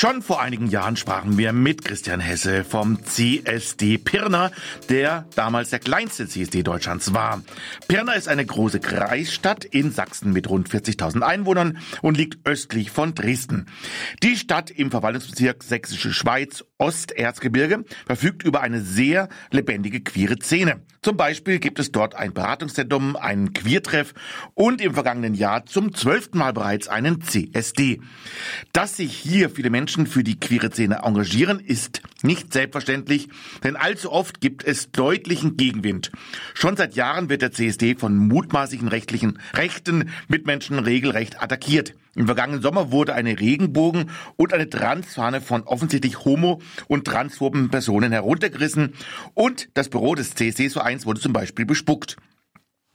Schon vor einigen Jahren sprachen wir mit Christian Hesse vom CSD Pirna, der damals der kleinste CSD Deutschlands war. Pirna ist eine große Kreisstadt in Sachsen mit rund 40.000 Einwohnern und liegt östlich von Dresden. Die Stadt im Verwaltungsbezirk Sächsische Schweiz Osterzgebirge verfügt über eine sehr lebendige queere Szene. Zum Beispiel gibt es dort ein Beratungszentrum, einen Queertreff und im vergangenen Jahr zum zwölften Mal bereits einen CSD. Dass sich hier viele Menschen für die queere Szene engagieren, ist nicht selbstverständlich, denn allzu oft gibt es deutlichen Gegenwind. Schon seit Jahren wird der CSD von mutmaßlichen rechtlichen rechten Mitmenschen regelrecht attackiert. Im vergangenen Sommer wurde eine Regenbogen und eine Transfahne von offensichtlich homo- und transphoben Personen heruntergerissen und das Büro des CSD-Vereins wurde zum Beispiel bespuckt.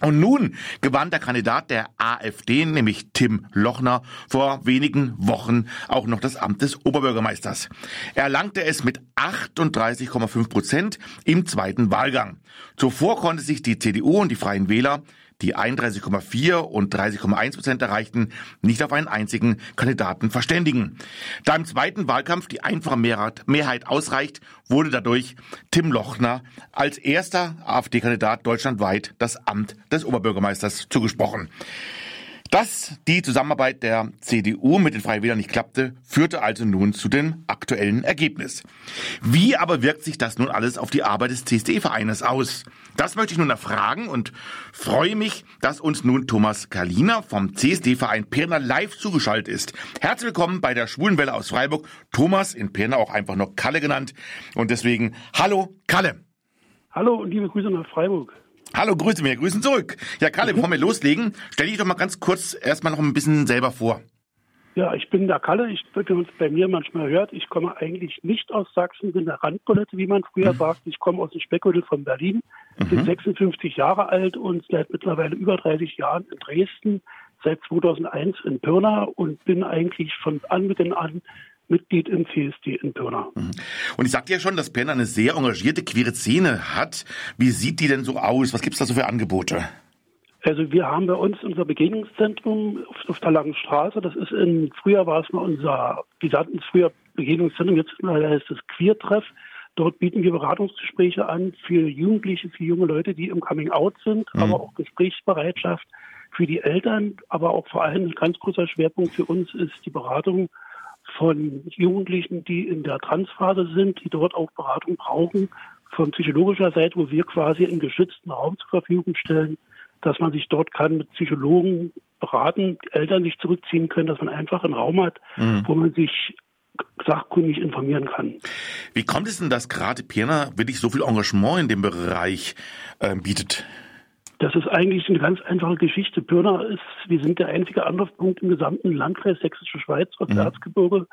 Und nun gewann der Kandidat der AfD, nämlich Tim Lochner, vor wenigen Wochen auch noch das Amt des Oberbürgermeisters. Er erlangte es mit 38,5 Prozent im zweiten Wahlgang. Zuvor konnte sich die CDU und die Freien Wähler die 31,4 und 30,1 Prozent erreichten, nicht auf einen einzigen Kandidaten verständigen. Da im zweiten Wahlkampf die einfache Mehrheit ausreicht, wurde dadurch Tim Lochner als erster AfD-Kandidat deutschlandweit das Amt des Oberbürgermeisters zugesprochen. Dass die Zusammenarbeit der CDU mit den Freien Wählern nicht klappte, führte also nun zu dem aktuellen Ergebnis. Wie aber wirkt sich das nun alles auf die Arbeit des CSD-Vereines aus? Das möchte ich nun erfragen und freue mich, dass uns nun Thomas Kaliner vom CSD-Verein Pirna live zugeschaltet ist. Herzlich willkommen bei der Schwulenwelle aus Freiburg. Thomas in Pirna auch einfach nur Kalle genannt. Und deswegen, hallo Kalle. Hallo und liebe Grüße nach Freiburg. Hallo, grüße mir, grüßen zurück. Ja, Kalle, bevor wir loslegen, stell dich doch mal ganz kurz erstmal noch ein bisschen selber vor. Ja, ich bin der Kalle. Ich, man es bei mir manchmal hört, ich komme eigentlich nicht aus Sachsen, bin der Randpolette, wie man früher mhm. sagt. Ich komme aus dem Speckgürtel von Berlin, mhm. bin 56 Jahre alt und seit mittlerweile über 30 Jahren in Dresden, seit 2001 in Pirna und bin eigentlich von Anbeginn an Mitglied im CSD in Pirna. Mhm. Und ich sagte ja schon, dass Pirna eine sehr engagierte queere Szene hat. Wie sieht die denn so aus? Was gibt es da so für Angebote? Also wir haben bei uns unser Begegnungszentrum auf, der Langen Straße. Das ist in, früher war es mal unser, wir sagten früher Begegnungszentrum, jetzt heißt es Queertreff. Dort bieten wir Beratungsgespräche an für Jugendliche, für junge Leute, die im Coming Out sind, mhm. aber auch Gesprächsbereitschaft für die Eltern, aber auch vor allem ein ganz großer Schwerpunkt für uns ist die Beratung von Jugendlichen, die in der Transphase sind, die dort auch Beratung brauchen, von psychologischer Seite, wo wir quasi einen geschützten Raum zur Verfügung stellen, dass man sich dort kann mit Psychologen beraten, Eltern sich zurückziehen können, dass man einfach einen Raum hat, mhm. wo man sich sachkundig informieren kann. Wie kommt es denn, dass gerade Pirna wirklich so viel Engagement in dem Bereich äh, bietet? Das ist eigentlich eine ganz einfache Geschichte. Pirna ist, wir sind der einzige Anlaufpunkt im gesamten Landkreis Sächsische Schweiz aus mhm. Erzgebirge.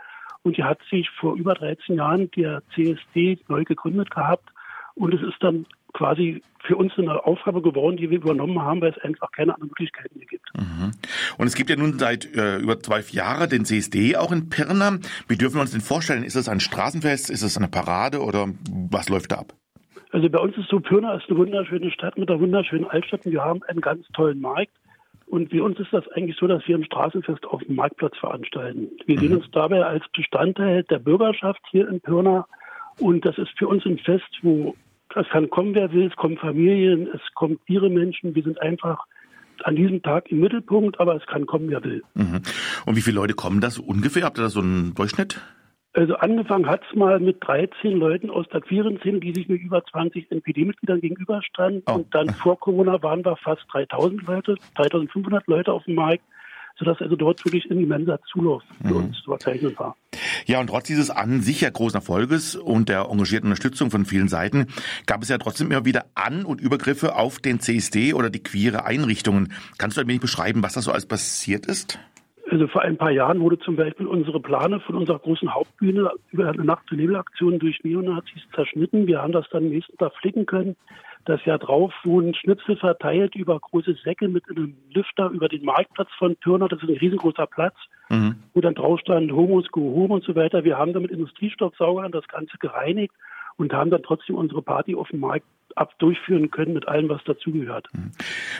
Und hier hat sich vor über 13 Jahren der CSD neu gegründet gehabt. Und es ist dann quasi für uns eine Aufgabe geworden, die wir übernommen haben, weil es einfach keine anderen Möglichkeiten mehr gibt. Mhm. Und es gibt ja nun seit äh, über zwölf Jahren den CSD auch in Pirna. Wie dürfen wir uns denn vorstellen? Ist es ein Straßenfest? Ist es eine Parade oder was läuft da ab? Also bei uns ist so, Pirna ist eine wunderschöne Stadt mit einer wunderschönen Altstadt und wir haben einen ganz tollen Markt. Und für uns ist das eigentlich so, dass wir ein Straßenfest auf dem Marktplatz veranstalten. Wir mhm. sehen uns dabei als Bestandteil der Bürgerschaft hier in Pirna. Und das ist für uns ein Fest, wo es kann kommen, wer will, es kommen Familien, es kommen ihre Menschen. Wir sind einfach an diesem Tag im Mittelpunkt, aber es kann kommen, wer will. Mhm. Und wie viele Leute kommen das ungefähr? Habt ihr da so einen Durchschnitt? Also angefangen hat es mal mit 13 Leuten aus der queeren Szene, die sich mit über 20 NPD-Mitgliedern gegenüberstanden. Oh. Und dann vor Corona waren wir fast 3000 Leute, 3500 Leute auf dem Markt, sodass also dort wirklich ein immenser Zulauf für mhm. uns zu verzeichnen war. Ja, und trotz dieses an sich ja großen Erfolges und der engagierten Unterstützung von vielen Seiten gab es ja trotzdem immer wieder An- und Übergriffe auf den CSD oder die queere Einrichtungen. Kannst du ein wenig beschreiben, was da so alles passiert ist? Also vor ein paar Jahren wurde zum Beispiel unsere Plane von unserer großen Hauptbühne über eine Nacht- und Nebelaktion durch Neonazis zerschnitten. Wir haben das dann am nächsten Tag flicken können. Das Jahr drauf wurden Schnitzel verteilt über große Säcke mit einem Lüfter über den Marktplatz von Pirna. Das ist ein riesengroßer Platz, mhm. wo dann drauf stand Homos, go und so weiter. Wir haben dann mit Industriestoffsaugern das Ganze gereinigt und haben dann trotzdem unsere Party auf dem Markt ab durchführen können mit allem, was dazugehört. Mhm.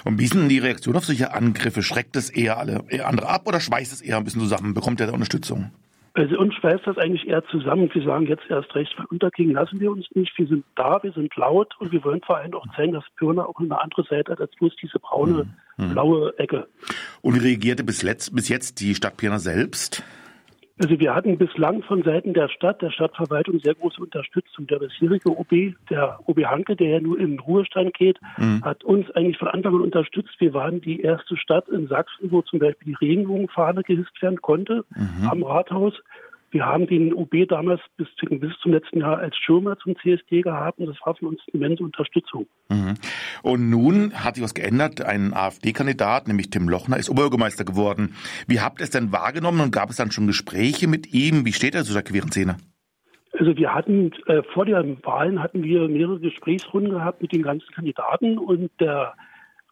Und wie sind denn die Reaktionen auf solche Angriffe? Schreckt es eher alle eher andere ab oder schweißt es eher ein bisschen zusammen? Bekommt ihr da Unterstützung? Also uns schweißt das eigentlich eher zusammen. Wir sagen jetzt erst recht, unterkriegen lassen wir uns nicht. Wir sind da, wir sind laut und wir wollen vor allem auch zeigen, dass Pirna auch eine andere Seite hat als bloß diese braune, mhm. blaue Ecke. Und wie reagierte bis, letzt, bis jetzt die Stadt Pirna selbst? Also wir hatten bislang von Seiten der Stadt, der Stadtverwaltung sehr große Unterstützung. Der bisherige OB, der OB Hanke, der ja nur in den Ruhestand geht, mhm. hat uns eigentlich von Anfang an unterstützt. Wir waren die erste Stadt in Sachsen, wo zum Beispiel die Regenbogenfahne gehisst werden konnte mhm. am Rathaus. Wir haben den UB damals bis, bis zum letzten Jahr als Schirmer zum CSD gehabt und das war für uns eine immense Unterstützung. Mhm. Und nun hat sich was geändert. Ein AfD-Kandidat, nämlich Tim Lochner, ist Oberbürgermeister geworden. Wie habt ihr es denn wahrgenommen und gab es dann schon Gespräche mit ihm? Wie steht er zu der queeren Szene? Also wir hatten äh, vor den Wahlen hatten wir mehrere Gesprächsrunden gehabt mit den ganzen Kandidaten und der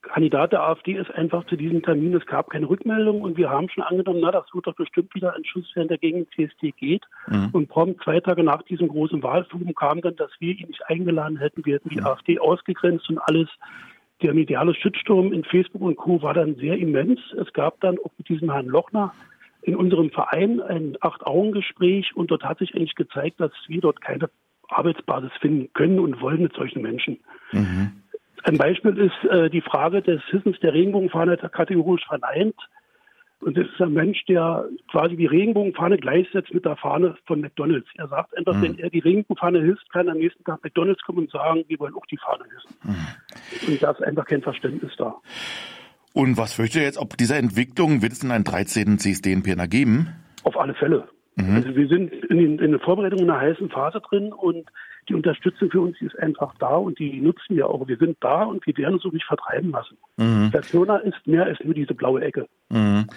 Kandidat der AfD ist einfach zu diesem Termin. Es gab keine Rückmeldung und wir haben schon angenommen, na, das wird doch bestimmt wieder ein Schuss werden, der gegen den CSD geht. Mhm. Und prompt zwei Tage nach diesem großen Wahlforum kam dann, dass wir ihn nicht eingeladen hätten. Wir hätten die mhm. AfD ausgegrenzt und alles. Der mediale Schützsturm in Facebook und Co. war dann sehr immens. Es gab dann auch mit diesem Herrn Lochner in unserem Verein ein Acht-Augen-Gespräch und dort hat sich eigentlich gezeigt, dass wir dort keine Arbeitsbasis finden können und wollen mit solchen Menschen. Mhm. Ein Beispiel ist äh, die Frage des Hissens der Regenbogenfahne kategorisch verneint. Und das ist ein Mensch, der quasi die Regenbogenfahne gleichsetzt mit der Fahne von McDonalds. Er sagt einfach, mhm. wenn er die Regenbogenfahne hisst, kann am nächsten Tag McDonalds kommen und sagen, wir wollen auch die Fahne hissen. Mhm. Und da ist einfach kein Verständnis da. Und was fürchtet ihr jetzt, ob dieser Entwicklung wird es denn einen 13. CSD in Pirna geben? Auf alle Fälle. Mhm. Also wir sind in, den, in der Vorbereitung in einer heißen Phase drin und die Unterstützung für uns ist einfach da und die nutzen wir auch. Wir sind da und wir werden uns auch nicht vertreiben lassen. Mhm. Persona ist mehr als nur diese blaue Ecke. Mhm.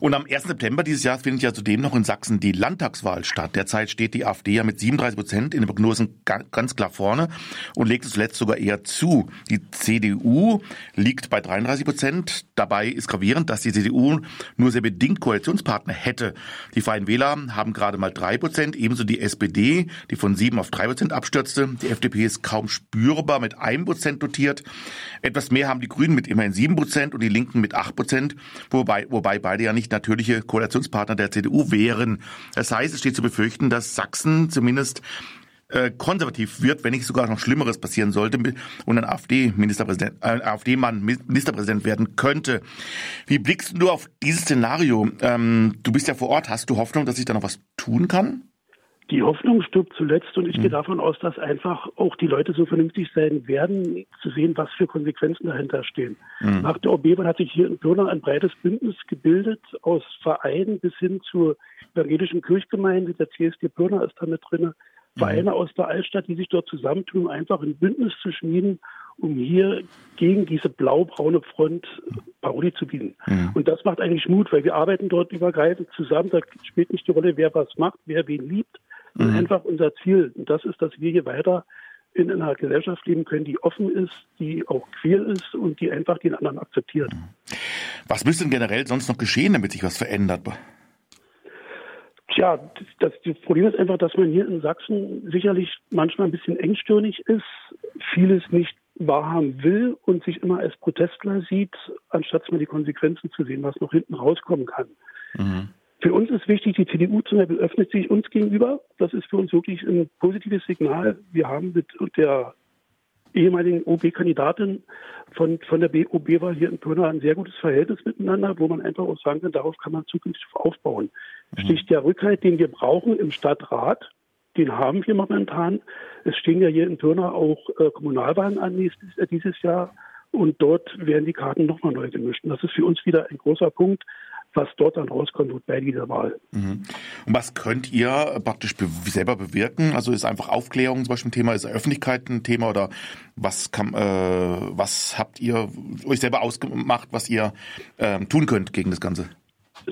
Und am 1. September dieses Jahres findet ja zudem noch in Sachsen die Landtagswahl statt. Derzeit steht die AfD ja mit 37 Prozent in den Prognosen ganz klar vorne und legt es zuletzt sogar eher zu. Die CDU liegt bei 33 Prozent. Dabei ist gravierend, dass die CDU nur sehr bedingt Koalitionspartner hätte. Die Freien Wähler haben gerade mal drei Prozent, ebenso die SPD, die von sieben auf drei Prozent abstürzte. Die FDP ist kaum spürbar mit einem Prozent dotiert. Etwas mehr haben die Grünen mit immerhin sieben Prozent und die Linken mit acht Prozent, wobei, wobei beide ja nicht natürliche Koalitionspartner der CDU wären. Das heißt, es steht zu befürchten, dass Sachsen zumindest äh, konservativ wird, wenn nicht sogar noch Schlimmeres passieren sollte und ein AfD-Ministerpräsident, äh, AfD-Mann Ministerpräsident werden könnte. Wie blickst du auf dieses Szenario? Ähm, du bist ja vor Ort, hast du Hoffnung, dass sich da noch was tun kann? Die Hoffnung stirbt zuletzt und ich mhm. gehe davon aus, dass einfach auch die Leute so vernünftig sein werden, zu sehen, was für Konsequenzen dahinter stehen. Mhm. Nach der OB hat sich hier in Pirna ein breites Bündnis gebildet, aus Vereinen bis hin zur evangelischen Kirchgemeinde. Der CSD Pirna ist da mit drin. Vereine mhm. aus der Altstadt, die sich dort zusammentun, einfach ein Bündnis zu schmieden, um hier gegen diese blau-braune Front Parodie zu bieten. Mhm. Und das macht eigentlich Mut, weil wir arbeiten dort übergreifend zusammen. Da spielt nicht die Rolle, wer was macht, wer wen liebt, mhm. einfach unser Ziel. Und das ist, dass wir hier weiter in einer Gesellschaft leben können, die offen ist, die auch queer ist und die einfach den anderen akzeptiert. Was müsste denn generell sonst noch geschehen, damit sich was verändert? Tja, das, das Problem ist einfach, dass man hier in Sachsen sicherlich manchmal ein bisschen engstirnig ist, vieles nicht wahrhaben will und sich immer als Protestler sieht, anstatt mal die Konsequenzen zu sehen, was noch hinten rauskommen kann. Mhm. Für uns ist wichtig, die CDU zum Beispiel öffnet sich uns gegenüber. Das ist für uns wirklich ein positives Signal. Wir haben mit der ehemaligen OB-Kandidatin von, von der BOB-Wahl hier in Pirna ein sehr gutes Verhältnis miteinander, wo man einfach auch sagen kann, darauf kann man zukünftig aufbauen. Mhm. Stich der Rückhalt, den wir brauchen im Stadtrat, den haben wir momentan. Es stehen ja hier in Pirna auch äh, Kommunalwahlen an nächstes, äh, dieses Jahr. Und dort werden die Karten nochmal neu gemischt. Und das ist für uns wieder ein großer Punkt, was dort dann rauskommt bei dieser Wahl. Mhm. Und was könnt ihr praktisch be selber bewirken? Also ist einfach Aufklärung zum Beispiel ein Thema, ist Öffentlichkeit ein Thema oder was kann, äh, was habt ihr euch selber ausgemacht, was ihr äh, tun könnt gegen das Ganze?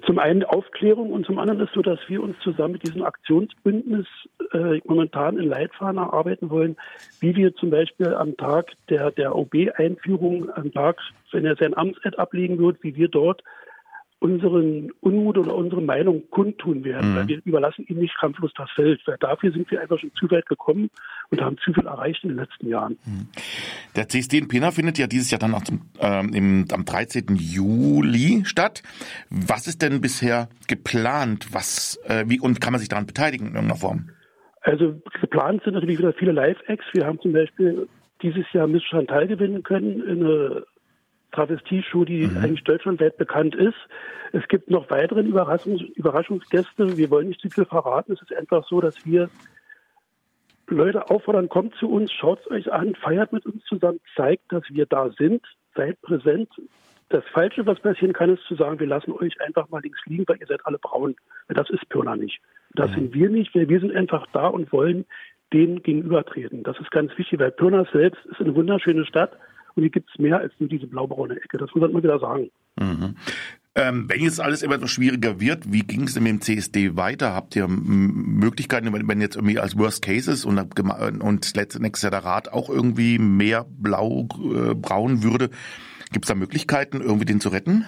Zum einen Aufklärung und zum anderen ist so, dass wir uns zusammen mit diesem Aktionsbündnis äh, momentan in Leitfaden erarbeiten wollen, wie wir zum Beispiel am Tag der, der OB-Einführung, am Tag, wenn er sein Amtseid ablegen wird, wie wir dort unseren Unmut oder unsere Meinung kundtun werden. Mhm. Weil wir überlassen ihnen nicht kampflos das Feld. Weil dafür sind wir einfach schon zu weit gekommen und haben zu viel erreicht in den letzten Jahren. Mhm. Der CSD in Pena findet ja dieses Jahr dann auch zum, ähm, im, am 13. Juli statt. Was ist denn bisher geplant? Was, äh, wie, und kann man sich daran beteiligen in irgendeiner Form? Also geplant sind natürlich wieder viele Live-Acts. Wir haben zum Beispiel dieses Jahr Miss Chantal gewinnen können, eine Travestie-Show, die mhm. eigentlich deutschlandweit bekannt ist. Es gibt noch weitere Überraschungs Überraschungsgäste. Wir wollen nicht zu viel verraten. Es ist einfach so, dass wir Leute auffordern, kommt zu uns, schaut es euch an, feiert mit uns zusammen, zeigt, dass wir da sind, seid präsent. Das Falsche, was passieren kann, ist zu sagen, wir lassen euch einfach mal links liegen, weil ihr seid alle braun. Das ist Pirna nicht. Das mhm. sind wir nicht. Wir sind einfach da und wollen denen gegenübertreten. Das ist ganz wichtig, weil Pirna selbst ist eine wunderschöne Stadt und hier gibt es mehr als nur diese blaubraune Ecke. Das muss man immer wieder sagen. Mhm. Ähm, wenn jetzt alles immer etwas schwieriger wird, wie ging es denn mit dem CSD weiter? Habt ihr Möglichkeiten, wenn jetzt irgendwie als Worst Cases und, und nächstes Jahr der Rat auch irgendwie mehr blau, äh, würde, gibt es da Möglichkeiten, irgendwie den zu retten?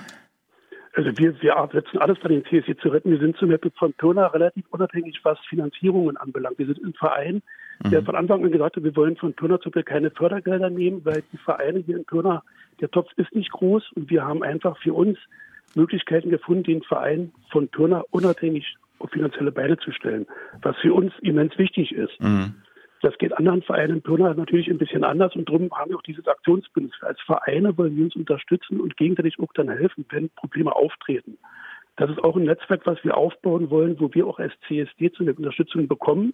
Also wir, wir setzen alles bei den CSD zu retten. Wir sind zum Beispiel von Pirna relativ unabhängig, was Finanzierungen anbelangt. Wir sind ein Verein, der mhm. von Anfang an gesagt hat, wir wollen von zum Beispiel keine Fördergelder nehmen, weil die Vereine hier in Pirna, der Topf ist nicht groß und wir haben einfach für uns Möglichkeiten gefunden, den Verein von Pirna unabhängig auf finanzielle Beine zu stellen, was für uns immens wichtig ist. Mhm. Das geht anderen Vereinen in Pirna natürlich ein bisschen anders und darum haben wir auch dieses Aktionsbündnis. Als Vereine wollen wir uns unterstützen und gegenseitig auch dann helfen, wenn Probleme auftreten. Das ist auch ein Netzwerk, was wir aufbauen wollen, wo wir auch als CSD zu der Unterstützung bekommen,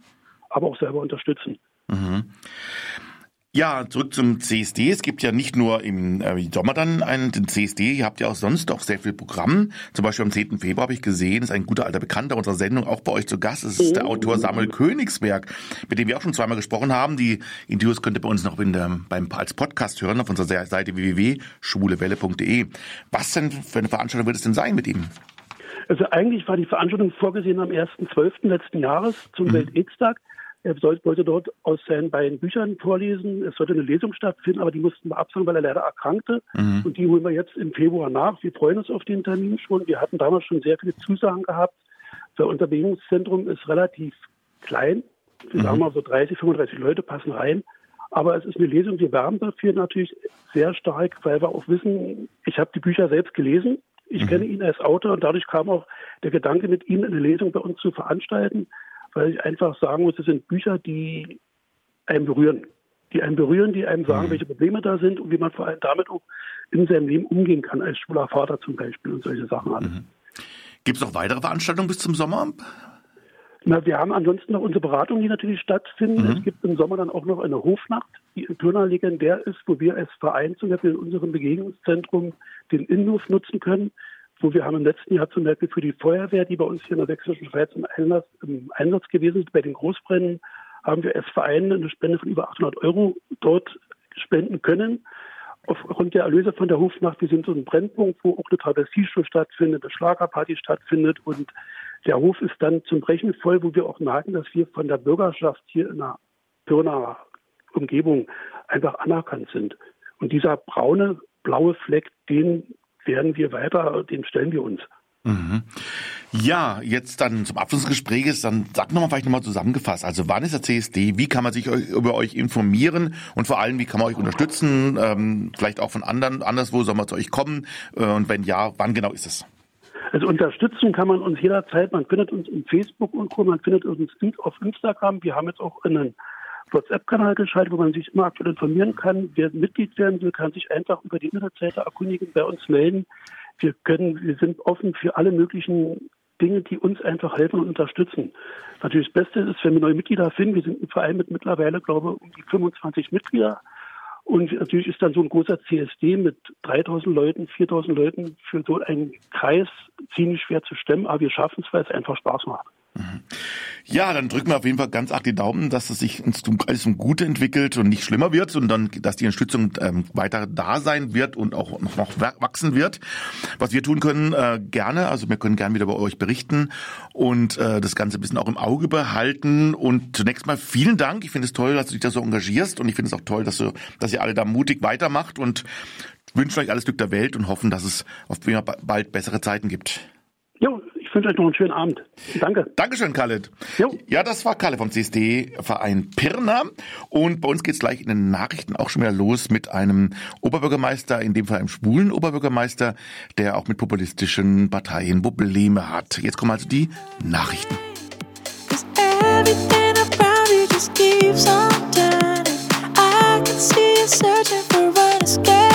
aber auch selber unterstützen. Mhm. Ja, zurück zum CSD. Es gibt ja nicht nur im äh, Sommer dann einen CSD, ihr habt ja auch sonst auch sehr viel Programm. Zum Beispiel am 10. Februar habe ich gesehen, ist ein guter alter Bekannter unserer Sendung auch bei euch zu Gast. Das ist der oh. Autor Samuel Königsberg, mit dem wir auch schon zweimal gesprochen haben. Die Interviews könnt ihr bei uns noch der, beim, als Podcast hören auf unserer Seite www.schwulewelle.de. Was denn für eine Veranstaltung wird es denn sein mit ihm? Also eigentlich war die Veranstaltung vorgesehen am 1.12. letzten Jahres zum mhm. Welt-Aids-Tag. Er wollte dort aus seinen beiden Büchern vorlesen. Es sollte eine Lesung stattfinden, aber die mussten wir absagen, weil er leider erkrankte. Mhm. Und die holen wir jetzt im Februar nach. Wir freuen uns auf den Termin schon. Wir hatten damals schon sehr viele Zusagen gehabt. unser Bewegungszentrum ist relativ klein. Wir mhm. sagen mal so 30, 35 Leute passen rein. Aber es ist eine Lesung, wir werben dafür natürlich sehr stark, weil wir auch wissen, ich habe die Bücher selbst gelesen. Ich mhm. kenne ihn als Autor und dadurch kam auch der Gedanke, mit ihm eine Lesung bei uns zu veranstalten weil ich einfach sagen muss, es sind Bücher, die einen berühren. Die einen berühren, die einem sagen, mhm. welche Probleme da sind und wie man vor allem damit auch in seinem Leben umgehen kann, als schwuler Vater zum Beispiel und solche Sachen alles. Mhm. Gibt es noch weitere Veranstaltungen bis zum Sommer? Na, wir haben ansonsten noch unsere Beratungen, die natürlich stattfinden. Mhm. Es gibt im Sommer dann auch noch eine Hofnacht, Pirna legendär ist, wo wir als Verein zum Beispiel in unserem Begegnungszentrum den Innenhof nutzen können wo wir haben im letzten Jahr zum Beispiel für die Feuerwehr, die bei uns hier in der Sächsischen Schweiz im Einsatz, im Einsatz gewesen ist, bei den Großbränden, haben wir als Verein eine Spende von über 800 Euro dort spenden können. Aufgrund der Erlöse von der Hofnacht, wir sind so ein Brennpunkt, wo auch eine Travestieshow stattfindet, eine Schlagerparty stattfindet und der Hof ist dann zum Brechen voll, wo wir auch merken, dass wir von der Bürgerschaft hier in der Pirna Umgebung einfach anerkannt sind. Und dieser braune, blaue Fleck, den werden wir weiter, dem stellen wir uns. Mhm. Ja, jetzt dann zum Abschluss des Gesprächs, dann sag nochmal vielleicht nochmal zusammengefasst. Also wann ist der CSD? Wie kann man sich über euch informieren? Und vor allem, wie kann man euch unterstützen? Ähm, vielleicht auch von anderen, anderswo soll man zu euch kommen? Äh, und wenn ja, wann genau ist es? Also unterstützen kann man uns jederzeit. Man findet uns in Facebook und Co. Man findet uns auf Instagram. Wir haben jetzt auch einen WhatsApp-Kanal geschaltet, wo man sich immer aktuell informieren kann. Wer Mitglied werden will, kann sich einfach über die Internetseite erkundigen, bei uns melden. Wir können, wir sind offen für alle möglichen Dinge, die uns einfach helfen und unterstützen. Natürlich das Beste ist, wenn wir neue Mitglieder finden. Wir sind ein Verein mit mittlerweile, glaube ich, um die 25 Mitglieder. Und natürlich ist dann so ein großer CSD mit 3000 Leuten, 4000 Leuten für so einen Kreis ziemlich schwer zu stemmen, aber wir schaffen es, weil es einfach Spaß macht. Ja, dann drücken wir auf jeden Fall ganz arg die Daumen, dass es sich alles zum Gute entwickelt und nicht schlimmer wird, sondern dass die Unterstützung ähm, weiter da sein wird und auch noch, noch wachsen wird. Was wir tun können, äh, gerne, also wir können gerne wieder bei euch berichten und äh, das Ganze ein bisschen auch im Auge behalten. Und zunächst mal vielen Dank. Ich finde es toll, dass du dich da so engagierst und ich finde es auch toll, dass, du, dass ihr alle da mutig weitermacht und wünschen euch alles Glück der Welt und hoffen, dass es auf bald bessere Zeiten gibt. Jo, wünsche euch noch einen schönen Abend. Danke. Dankeschön, Khaled. Jo. Ja, das war Khaled vom CSD-Verein Pirna. Und bei uns geht es gleich in den Nachrichten auch schon wieder los mit einem Oberbürgermeister, in dem Fall einem schwulen Oberbürgermeister, der auch mit populistischen Parteien Probleme hat. Jetzt kommen also die Nachrichten. searching for what escape